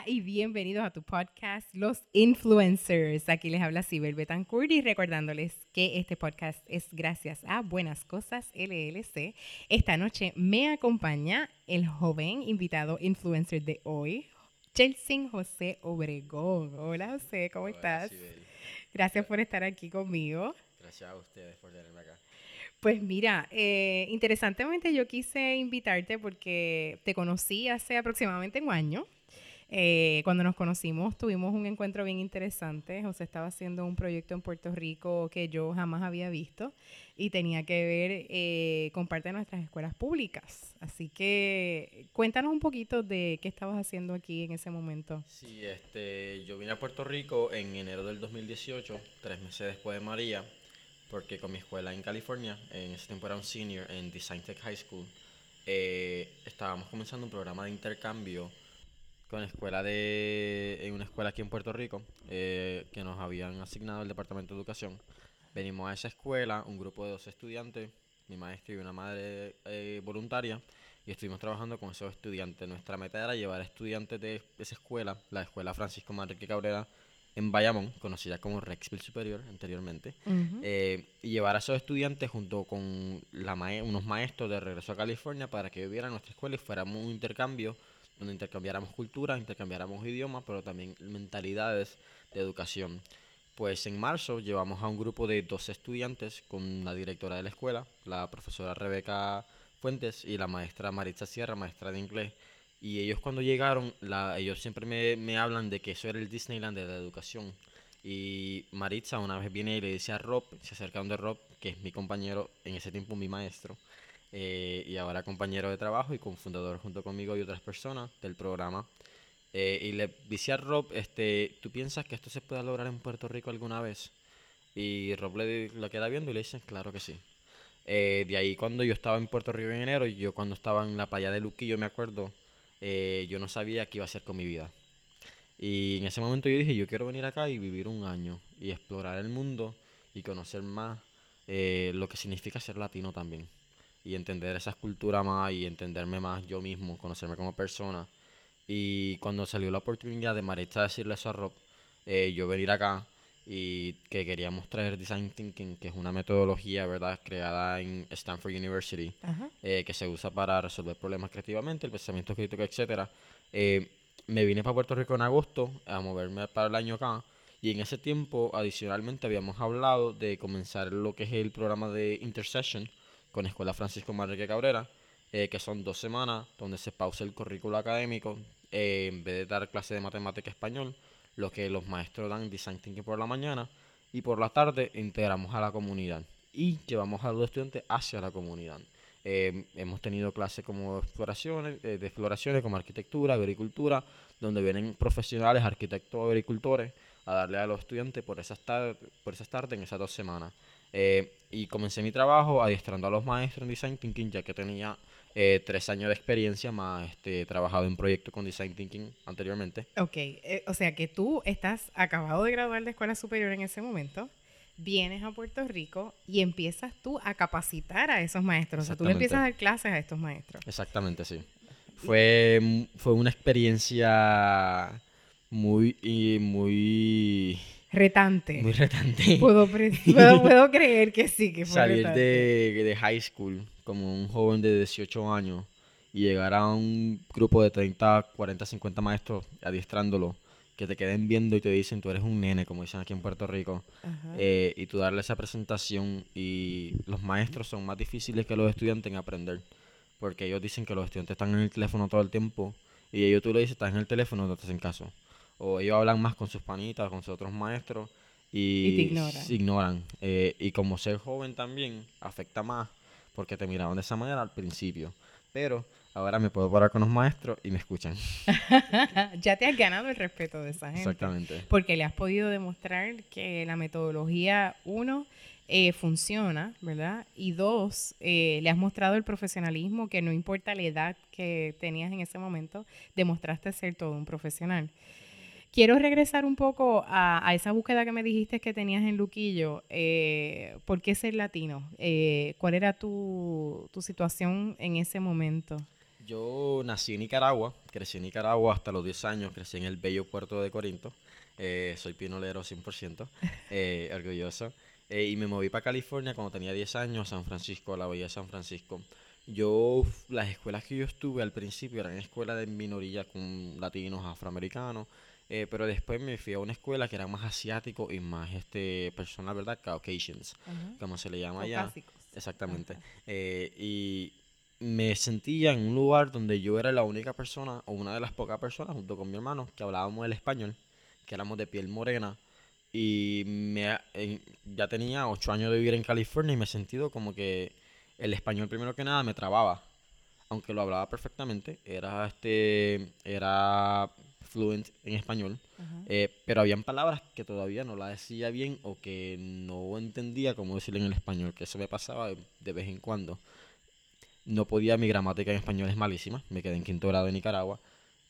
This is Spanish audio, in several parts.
Hola y bienvenidos a tu podcast Los Influencers. Aquí les habla Sibel Betancourt y recordándoles que este podcast es gracias a Buenas Cosas LLC. Esta noche me acompaña el joven invitado influencer de hoy, Chelsea José Obregón. Hola José, ¿cómo estás? Gracias por estar aquí conmigo. Gracias a ustedes por tenerme acá. Pues mira, eh, interesantemente yo quise invitarte porque te conocí hace aproximadamente un año. Eh, cuando nos conocimos tuvimos un encuentro bien interesante. José estaba haciendo un proyecto en Puerto Rico que yo jamás había visto y tenía que ver eh, con parte de nuestras escuelas públicas. Así que cuéntanos un poquito de qué estabas haciendo aquí en ese momento. Sí, este, yo vine a Puerto Rico en enero del 2018, tres meses después de María, porque con mi escuela en California, en ese tiempo era un senior en Design Tech High School, eh, estábamos comenzando un programa de intercambio con escuela de en una escuela aquí en Puerto Rico eh, que nos habían asignado el departamento de educación. Venimos a esa escuela un grupo de dos estudiantes mi maestra y una madre eh, voluntaria y estuvimos trabajando con esos estudiantes. Nuestra meta era llevar a estudiantes de esa escuela la escuela Francisco Manrique Cabrera en Bayamón, conocida como Rexville Superior anteriormente, eh, y llevar a esos estudiantes junto con la unos maestros de regreso a California para que vivieran nuestra escuela y fuéramos un intercambio donde intercambiáramos cultura, intercambiáramos idiomas, pero también mentalidades de educación. Pues en marzo llevamos a un grupo de 12 estudiantes con la directora de la escuela, la profesora Rebeca Fuentes y la maestra Maritza Sierra, maestra de inglés. Y ellos cuando llegaron, ellos siempre me, me hablan de que eso era el Disneyland de la educación. Y Maritza una vez viene y le dice a Rob, se acerca donde Rob, que es mi compañero, en ese tiempo mi maestro, eh, y ahora compañero de trabajo y cofundador junto conmigo y otras personas del programa. Eh, y le dice a Rob, este, ¿tú piensas que esto se pueda lograr en Puerto Rico alguna vez? Y Rob le, lo queda viendo y le dice, claro que sí. Eh, de ahí cuando yo estaba en Puerto Rico en enero, yo cuando estaba en la playa de Luquillo, me acuerdo, yo no sabía qué iba a hacer con mi vida. Y en ese momento yo dije, yo quiero venir acá y vivir un año y explorar el mundo y conocer más lo que significa ser latino también y entender esas culturas más y entenderme más yo mismo, conocerme como persona. Y cuando salió la oportunidad de Maritza decirle eso a Rob, eh, yo venir acá y que queríamos traer Design Thinking, que es una metodología, ¿verdad?, creada en Stanford University, eh, que se usa para resolver problemas creativamente, el pensamiento crítico, etc. Eh, me vine para Puerto Rico en agosto a moverme para el año acá. Y en ese tiempo, adicionalmente, habíamos hablado de comenzar lo que es el programa de Intercession, con Escuela Francisco Manrique Cabrera, eh, que son dos semanas donde se pausa el currículo académico eh, en vez de dar clase de matemática español, lo que los maestros dan design thinking por la mañana y por la tarde integramos a la comunidad y llevamos a los estudiantes hacia la comunidad. Eh, hemos tenido clases como exploraciones, de exploraciones como arquitectura, agricultura, donde vienen profesionales, arquitectos, agricultores, a darle a los estudiantes por esas, tardes, por esas tardes en esas dos semanas. Eh, y comencé mi trabajo adiestrando a los maestros en Design Thinking, ya que tenía eh, tres años de experiencia, más este, trabajado en proyectos con Design Thinking anteriormente. Ok, eh, o sea que tú estás acabado de graduar de escuela superior en ese momento, vienes a Puerto Rico y empiezas tú a capacitar a esos maestros. O sea, tú le empiezas a dar clases a estos maestros. Exactamente, sí. Fue, fue una experiencia muy, muy retante. Muy retante. Puedo, puedo, creer que sí, que fue Salir De, de high school como un joven de 18 años y llegar a un grupo de 30, 40, 50 maestros adiestrándolo, que te queden viendo y te dicen, tú eres un nene, como dicen aquí en Puerto Rico, eh, y tú darle esa presentación y los maestros son más difíciles que los estudiantes en aprender, porque ellos dicen que los estudiantes están en el teléfono todo el tiempo y ellos tú le dices, estás en el teléfono, no te hacen caso o ellos hablan más con sus panitas, con sus otros maestros y, te ignoran. Se ignoran. Eh, y como ser joven también afecta más porque te miraban de esa manera al principio. Pero ahora me puedo parar con los maestros y me escuchan. ya te has ganado el respeto de esa gente. Exactamente. Porque le has podido demostrar que la metodología, uno, eh, funciona, ¿verdad? Y dos, eh, le has mostrado el profesionalismo que no importa la edad que tenías en ese momento, demostraste ser todo un profesional. Quiero regresar un poco a, esa búsqueda que me dijiste que tenías en Luquillo. Eh, ¿Por qué ser latino? Eh, ¿Cuál era tu, situación en ese momento? Yo nací en Nicaragua, crecí en Nicaragua hasta los 10 años, crecí en el bello puerto de Corinto. Eh, soy pinolero 100%, eh, orgulloso. Eh, y me moví para California cuando tenía 10 años, San Francisco, a la Bahía de San Francisco. Yo, las escuelas que yo estuve al principio eran escuelas de minoría con latinos, afroamericanos, eh, pero después me fui a una escuela que era más asiático y más este personal, ¿verdad? Caucasians, como se le llama allá. Exactamente. Eh, y me sentía en un lugar donde yo era la única persona, o una de las pocas personas, junto con mi hermano, que hablábamos el español, que éramos de piel morena. Y me, ya tenía ocho años de vivir en California y me he sentido como que el español primero que nada me trababa. Aunque lo hablaba perfectamente, era este era fluent en español, eh, pero habían palabras que todavía no la decía bien o que no entendía cómo decirle en el español, que eso me pasaba de, vez en cuando. No podía, mi gramática en español es malísima, me quedé en quinto grado en Nicaragua.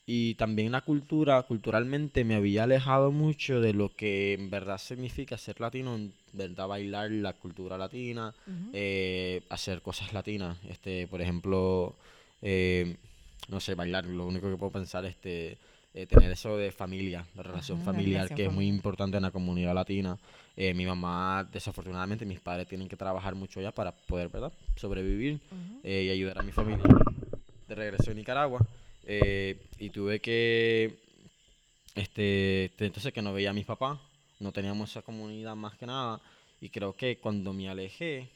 Y también la cultura, culturalmente me había alejado mucho de lo que en verdad significa ser latino, en verdad bailar la cultura latina, eh, hacer cosas latinas. Este, por ejemplo, eh, no sé, bailar, lo único que puedo pensar es este, eh, tener eso de familia, la relación familiar, que es muy importante en la comunidad latina. Eh, mi mamá, desafortunadamente, mis padres tienen que trabajar mucho allá para poder, ¿verdad?, sobrevivir eh, y ayudar a mi familia. De regreso a Nicaragua y tuve que, este, entonces que no veía a mis papás, no teníamos esa comunidad más que nada y creo que cuando me alejé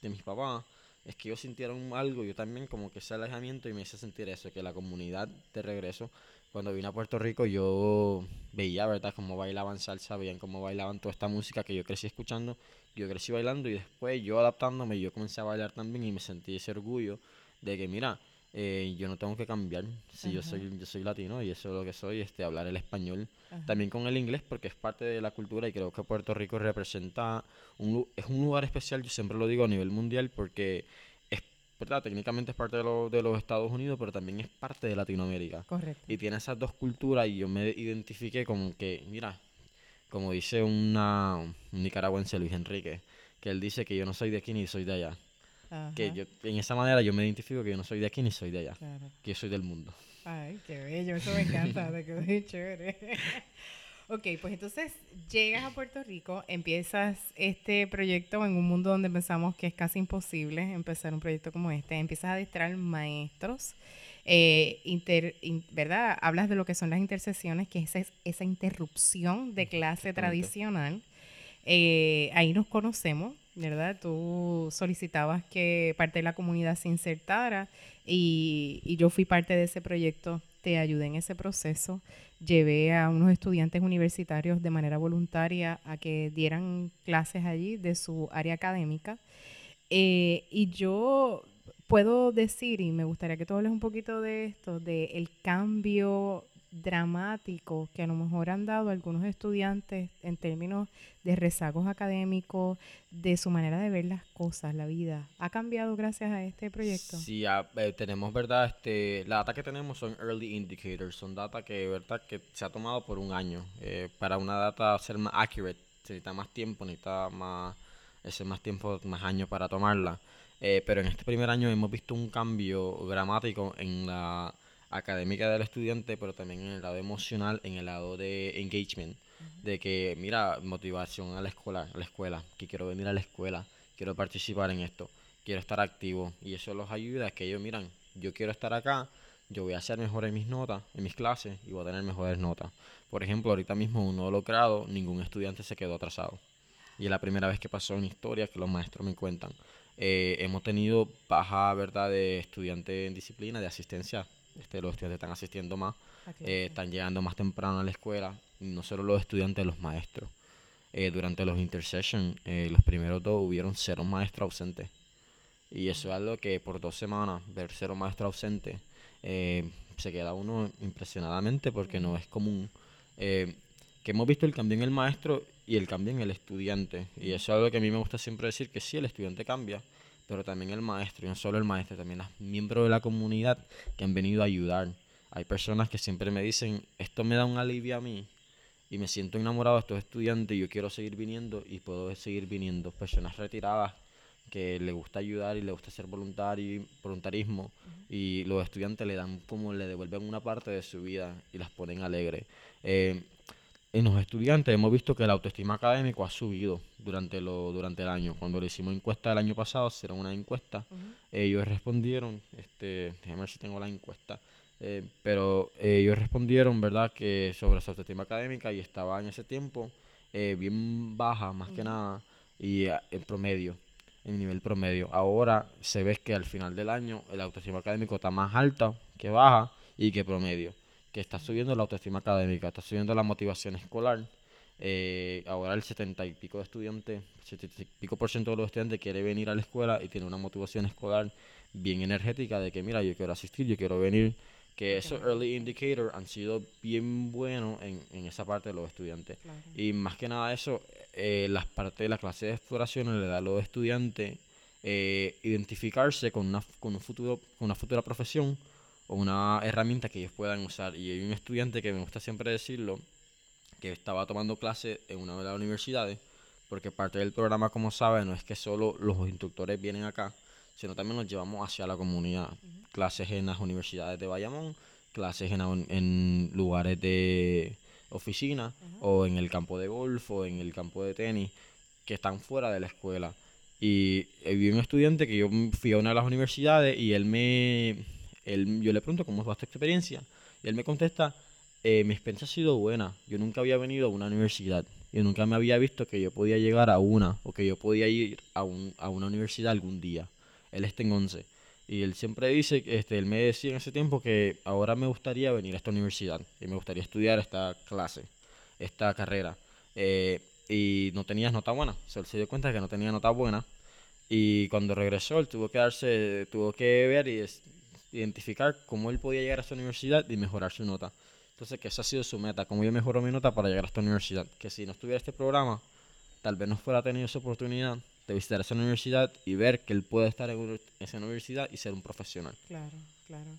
de mis papás, es que ellos sintieron algo, yo también como que ese alejamiento y me hice sentir eso, que la comunidad de regreso cuando vine a Puerto Rico yo veía, ¿verdad?, cómo bailaban salsa, veían cómo bailaban toda esta música que yo crecí escuchando, yo crecí bailando y después yo adaptándome, yo comencé a bailar también y me sentí ese orgullo de que, mira, eh, yo no tengo que cambiar, si yo soy yo soy latino y eso es lo que soy, este hablar el español, también con el inglés porque es parte de la cultura y creo que Puerto Rico representa, un, es un lugar especial, yo siempre lo digo a nivel mundial porque ¿verdad? Técnicamente es parte de, de, los Estados Unidos, pero también es parte de Latinoamérica. Correcto. Y tiene esas dos culturas y yo me identifiqué con que, mira, como dice una, un nicaragüense, Luis Enrique, que él dice que yo no soy de aquí ni soy de allá. Que yo, en esa manera yo me identifico que yo no soy de aquí ni soy de allá. Que yo soy del mundo. Ay, qué bello, eso me encanta, de que chévere. Ok, pues entonces llegas a Puerto Rico, empiezas este proyecto en un mundo donde pensamos que es casi imposible empezar un proyecto como este. Empiezas a adestrar maestros, eh, ¿verdad? Hablas de lo que son las intercesiones, que es esa interrupción de clase tradicional. Eh, ahí nos conocemos, ¿verdad? Tú solicitabas que parte de la comunidad se insertara y, y yo fui parte de ese proyecto, te ayudé en ese proceso llevé a unos estudiantes universitarios de manera voluntaria a que dieran clases allí de su área académica. Eh, y yo puedo decir, y me gustaría que tú hables un poquito de esto, de el cambio dramático que a lo mejor han dado algunos estudiantes en términos de rezagos académicos, de su manera de ver las cosas, la vida. ¿Ha cambiado gracias a este proyecto? Sí, eh, tenemos, ¿verdad? Este, la data que tenemos son early indicators, son data que, ¿verdad? que se ha tomado por un año. Eh, para una data ser más accurate, se necesita más tiempo, necesita más, ese más tiempo, más años para tomarla. Eh, pero en este primer año hemos visto un cambio dramático en la académica del estudiante, pero también en el lado emocional, en el lado de engagement, de que, mira, motivación a la escuela, a la escuela, que quiero venir a la escuela, quiero participar en esto, quiero estar activo, y eso los ayuda a que ellos, miran, yo quiero estar acá, yo voy a hacer mejor en mis notas, en mis clases, y voy a tener mejores notas. Por ejemplo, ahorita mismo en un nuevo logrado, ningún estudiante se quedó atrasado. Y es la primera vez que pasó en historia que los maestros me cuentan. Eh, hemos tenido baja, ¿verdad?, de estudiantes en disciplina, de asistencia este, los estudiantes están asistiendo más, ah, eh, están llegando más temprano a la escuela, no solo los estudiantes, los maestros. Eh, durante los intercessions, eh, los primeros dos hubieron cero maestros ausentes. Y eso es algo que por dos semanas, ver cero maestros ausentes, se queda uno impresionadamente porque no es común. que hemos visto el cambio en el maestro y el cambio en el estudiante. Y eso es algo que a mí me gusta siempre decir, que sí, el estudiante cambia, pero también el maestro, y no solo el maestro, también los miembros de la comunidad que han venido a ayudar. Hay personas que siempre me dicen, esto me da un alivio a mí y me siento enamorado de estos estudiantes y yo quiero seguir viniendo y puedo seguir viniendo. Personas retiradas que le gusta ayudar y le gusta hacer voluntari voluntarismo y los estudiantes le dan como le devuelven una parte de su vida y las ponen alegres. Eh, en los estudiantes hemos visto que la autoestima académico ha subido durante lo durante el año. Cuando le hicimos encuesta el año pasado, hicieron una encuesta, ellos respondieron, este, déjame ver si tengo la encuesta, eh, pero ellos respondieron, ¿verdad?, que sobre su autoestima académica y estaba en ese tiempo eh, bien baja, más que nada, y en promedio, en nivel promedio. Ahora se ve que al final del año el autoestima académico está más alta que baja y que promedio que está subiendo la autoestima académica, está subiendo la motivación escolar. Eh, ahora el 70 y pico de estudiantes, 70 y pico por ciento de los estudiantes quiere venir a la escuela y tiene una motivación escolar bien energética de que mira, yo quiero asistir, yo quiero venir, que esos early indicators han sido bien buenos en, en esa parte de los estudiantes. Y más que nada eso, eh, las partes de la clase de exploración le da a los estudiantes eh, identificarse con una, con, un futuro, con una futura profesión o una herramienta que ellos puedan usar. Y hay un estudiante que me gusta siempre decirlo, que estaba tomando clase en una de las universidades, porque parte del programa, como saben, no es que solo los instructores vienen acá, sino también nos llevamos hacia la comunidad. Clases en las universidades de Bayamón, clases en, en lugares de oficina, o en el campo de golf, o en el campo de tenis, que están fuera de la escuela. Y vi un estudiante que yo fui a una de las universidades y él me él, yo le pregunto cómo va tu experiencia y él me contesta, eh, mi experiencia ha sido buena. Yo nunca había venido a una universidad. y nunca me había visto que yo podía llegar a una o que yo podía ir a, un, a una universidad algún día. Él está en 11. Y él siempre dice, este, él me decía en ese tiempo que ahora me gustaría venir a esta universidad y me gustaría estudiar esta clase, esta carrera. Eh, y no tenía nota buena. él se dio cuenta de que no tenía nota buena. Y cuando regresó, él tuvo que darse, tuvo que ver y identificar cómo él podía llegar a esta universidad y mejorar su nota. Entonces, que esa ha sido su meta, cómo yo mejoro mi nota para llegar a esta universidad. Que si no estuviera este programa, tal vez no fuera tenido esa oportunidad de visitar esa universidad y ver que él puede estar en esa universidad y ser un profesional. Claro, claro.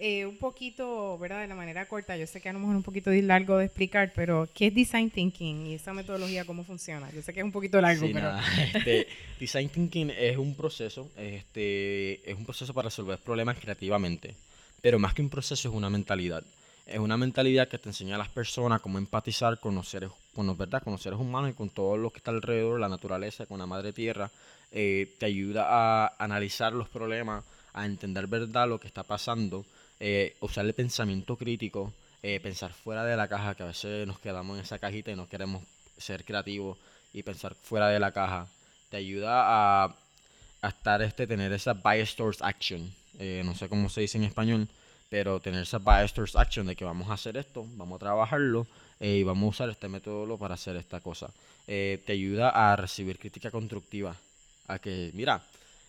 Eh, un poquito, ¿verdad? De la manera corta, yo sé que a lo mejor es un poquito largo de explicar, pero ¿qué es Design Thinking y esa metodología cómo funciona? Yo sé que es un poquito largo, pero... Este, design Thinking es un proceso, este, es un proceso para resolver problemas creativamente, pero más que un proceso es una mentalidad. Es una mentalidad que te enseña a las personas cómo empatizar con los seres, con ¿verdad? Con los seres humanos y con todo lo que está alrededor, la naturaleza, con la madre tierra. Eh, te ayuda a analizar los problemas, a entender verdad lo que está pasando eh, usar el pensamiento crítico, eh, pensar fuera de la caja, que a veces nos quedamos en esa cajita y no queremos ser creativos y pensar fuera de la caja, te ayuda a, estar este, tener esa bias towards action. Eh, no sé cómo se dice en español, pero tener esa bias towards action de que vamos a hacer esto, vamos a trabajarlo y vamos a usar este método para hacer esta cosa. te ayuda a recibir crítica constructiva. A que, mira,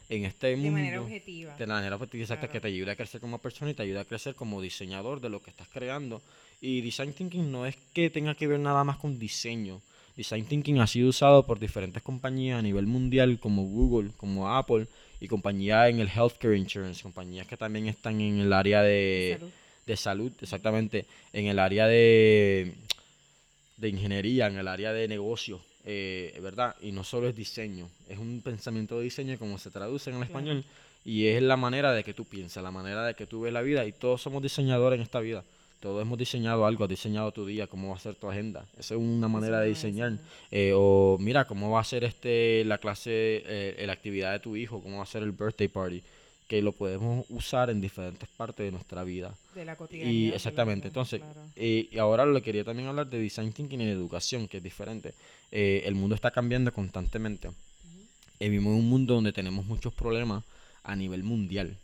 en este mundo. De manera objetiva. De manera objetiva, exacta, que te ayuda a crecer como persona y te ayuda a crecer como diseñador de lo que estás creando. Y Design Thinking no es que tenga que ver nada más con diseño. Design Thinking ha sido usado por diferentes compañías a nivel mundial como Google, como Apple y compañías en el healthcare insurance, compañías que también están en el área de, salud. de salud, exactamente, en el área de, de ingeniería, en el área de negocio eh, ¿verdad? Y no solo es diseño, es un pensamiento de diseño como se traduce en el español y es la manera de que tú piensas, la manera de que tú ves la vida y todos somos diseñadores en esta vida. Todos hemos diseñado algo, has diseñado tu día, cómo va a ser tu agenda. Esa es una manera de diseñar. Eh, o mira, cómo va a ser este la clase, eh, la actividad de tu hijo, cómo va a ser el birthday party que lo podemos usar en diferentes partes de nuestra vida. De la cotidianidad. Y exactamente, entonces, y ahora le quería también hablar de design thinking en educación, que es diferente. Eh, el mundo está cambiando constantemente. y vivimos en un mundo donde tenemos muchos problemas a nivel mundial.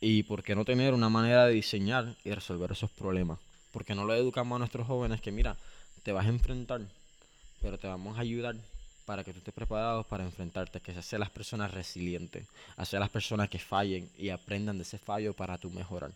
¿Y por qué no tener una manera de diseñar y resolver esos problemas? ¿Por qué no lo educamos a nuestros jóvenes que, mira, te vas a enfrentar, pero te vamos a ayudar para que tú estés preparado para enfrentarte, que se hace las personas resilientes, hacer las personas que fallen y aprendan de ese fallo para tú mejorar.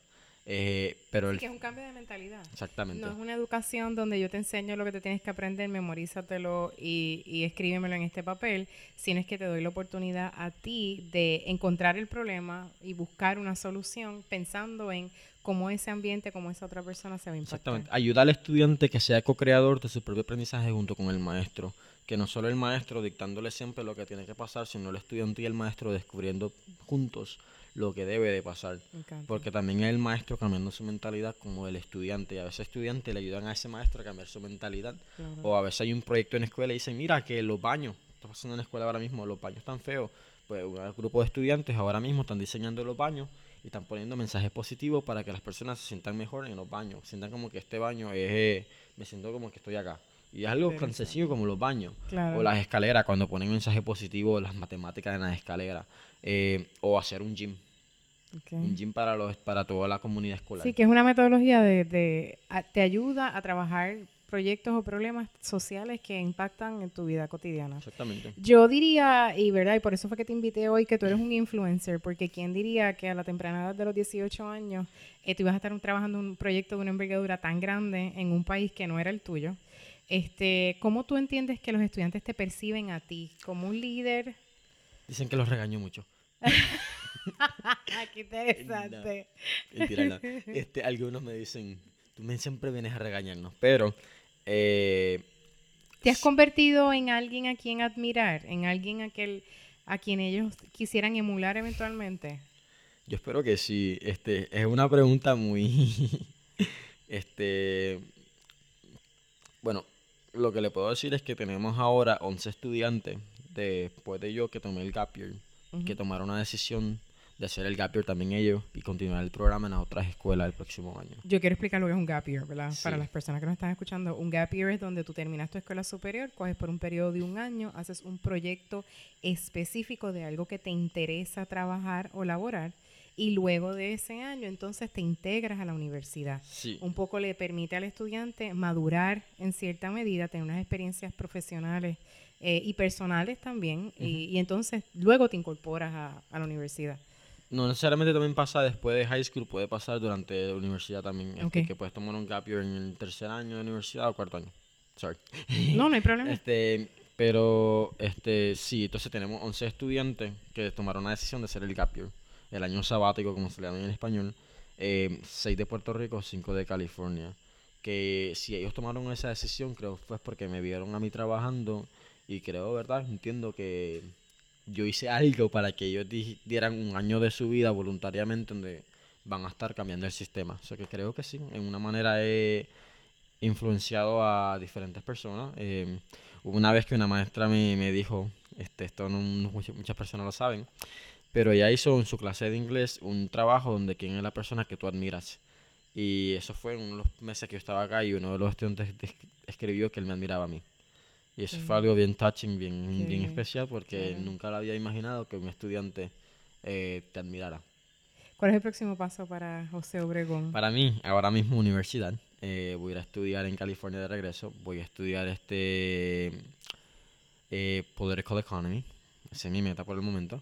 Eh, pero el, que es un cambio de mentalidad. exactamente. No es una educación donde yo te enseño lo que te tienes que aprender, memorízatelo y, y escríbemelo en este papel, sino es que te doy la oportunidad a ti de encontrar el problema y buscar una solución pensando en cómo ese ambiente, cómo esa otra persona se va a impactar. Exactamente. Ayuda al estudiante que sea co-creador de su propio aprendizaje junto con el maestro. Que no solo el maestro dictándole siempre lo que tiene que pasar, sino el estudiante y el maestro descubriendo juntos lo que debe de pasar. Porque también el maestro cambiando su mentalidad como el estudiante. Y a veces estudiantes le ayudan a ese maestro a cambiar su mentalidad. Claro. O a veces hay un proyecto en la escuela y dicen, mira que los baños, está pasando en la escuela ahora mismo, los baños están feos. Pues un grupo de estudiantes ahora mismo están diseñando los baños y están poniendo mensajes positivos para que las personas se sientan mejor en los baños. Sientan como que este baño es, eh, me siento como que estoy acá. Y es algo tan sencillo como los baños. Claro. O las escaleras, cuando ponen mensaje positivo, las matemáticas en las escaleras. Eh, o hacer un gym. Un gym para, los, para toda la comunidad escolar. Sí, que es una metodología de, de- a- te ayuda a trabajar proyectos o problemas sociales que impactan en tu vida cotidiana. Exactamente. Yo diría, y verdad, y por eso fue que te invité hoy, que tú eres un influencer, porque quién diría que a la temprana edad de los 18 años eh, tú ibas a estar trabajando un proyecto de una envergadura tan grande en un país que no era el tuyo. Este, ¿Cómo tú entiendes que los estudiantes te perciben a ti? ¿Como un líder? Dicen que los regaño mucho. Qué interesante. Mentira, no. Este, algunos me dicen, tú me siempre vienes a regañarnos, pero eh, ¿Te has convertido en alguien a quien admirar? ¿En alguien a, quien- a quien ellos quisieran emular eventualmente? yo espero que sí. Este, es una pregunta muy, este, bueno, lo que le puedo decir es que tenemos ahora 11 estudiantes después de yo que tomé el gap year, que tomaron una decisión de hacer el gap year también ellos y continuar el programa en las otras escuelas el próximo año. Yo quiero explicar lo que es un gap year, ¿verdad? Para las personas que nos están escuchando, un gap year es donde tú terminas tu escuela superior, coges por un periodo de un año, haces un proyecto específico de algo que te interesa trabajar o laborar y luego de ese año entonces te integras a la universidad. Sí. Un poco le permite al estudiante madurar en cierta medida, tener unas experiencias profesionales eh, y personales también, y, y entonces luego te incorporas a, a la universidad. No necesariamente también pasa después de high school, puede pasar durante la universidad también. este, Ok. que puedes tomar un gap year en el tercer año de universidad o cuarto año. Sorry. No, no hay problema. Este, pero este sí, entonces tenemos 11 estudiantes que tomaron la decisión de hacer el gap year, el año sabático, como se le llama en español. Eh, 6 de Puerto Rico, 5 de California. Que si ellos tomaron esa decisión, creo fue porque me vieron a mí trabajando y creo, ¿verdad? Entiendo que yo hice algo para que ellos di- dieran un año de su vida voluntariamente donde van a estar cambiando el sistema. O sea que creo que sí, en una manera he influenciado a diferentes personas. Eh, una vez que una maestra me, me dijo, este, esto no, no muchas personas lo saben, pero ella hizo en su clase de inglés un trabajo donde quién es la persona que tú admiras. Y eso fue en uno de los meses que yo estaba acá y uno de los estudiantes escribió que él me admiraba a mí. Y eso fue algo bien touching, bien, bien bien, especial porque nunca lo había imaginado que un estudiante eh, te admirara. ¿Cuál es el próximo paso para José Obregón? Para mí, ahora mismo universidad. eh, voy a ir a estudiar en California de regreso. Voy a estudiar este eh, Political Economy. Esa es mi meta por el momento.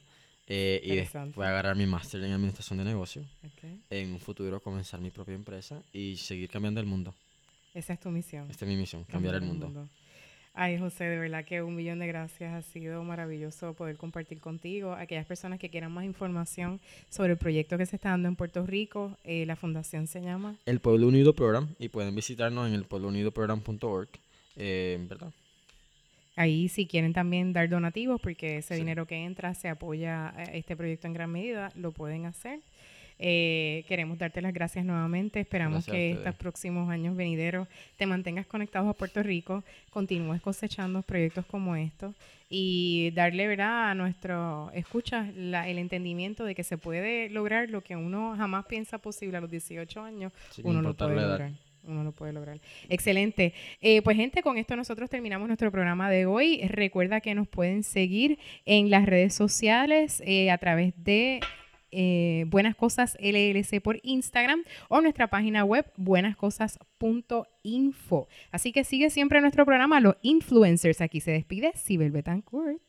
Eh, y des- Interesante. voy a agarrar mi máster en Administración de Negocios. Ok. En un futuro comenzar mi propia empresa y seguir cambiando el mundo. Esa es tu misión. Esta es mi misión, cambiar el mundo. Ay, José, de verdad que un millón de gracias. Ha sido maravilloso poder compartir contigo. Aquellas personas que quieran más información sobre el proyecto que se está dando en Puerto Rico, eh, la fundación se llama. El Pueblo Unido Program y pueden visitarnos en el pueblounidoprogram.org. Eh, ¿Verdad? Ahí si quieren también dar donativos, porque ese Sí. dinero que entra se apoya a este proyecto en gran medida, lo pueden hacer. Eh, queremos darte las gracias nuevamente. Esperamos Gracias que estos próximos años venideros te mantengas conectados a Puerto Rico, continúes cosechando proyectos como estos y darle verdad a nuestro escucha la- el entendimiento de que se puede lograr lo que uno jamás piensa posible a los 18 años, Sin uno lo puede edad. Uno lo puede lograr. Excelente. Eh, pues gente, con esto nosotros terminamos nuestro programa de hoy. Recuerda que nos pueden seguir en las redes sociales eh, a través de eh, Buenas Cosas LLC por Instagram o nuestra página web buenascosas.info. Así que sigue siempre nuestro programa Los Influencers. Aquí se despide Sibel Betancourt.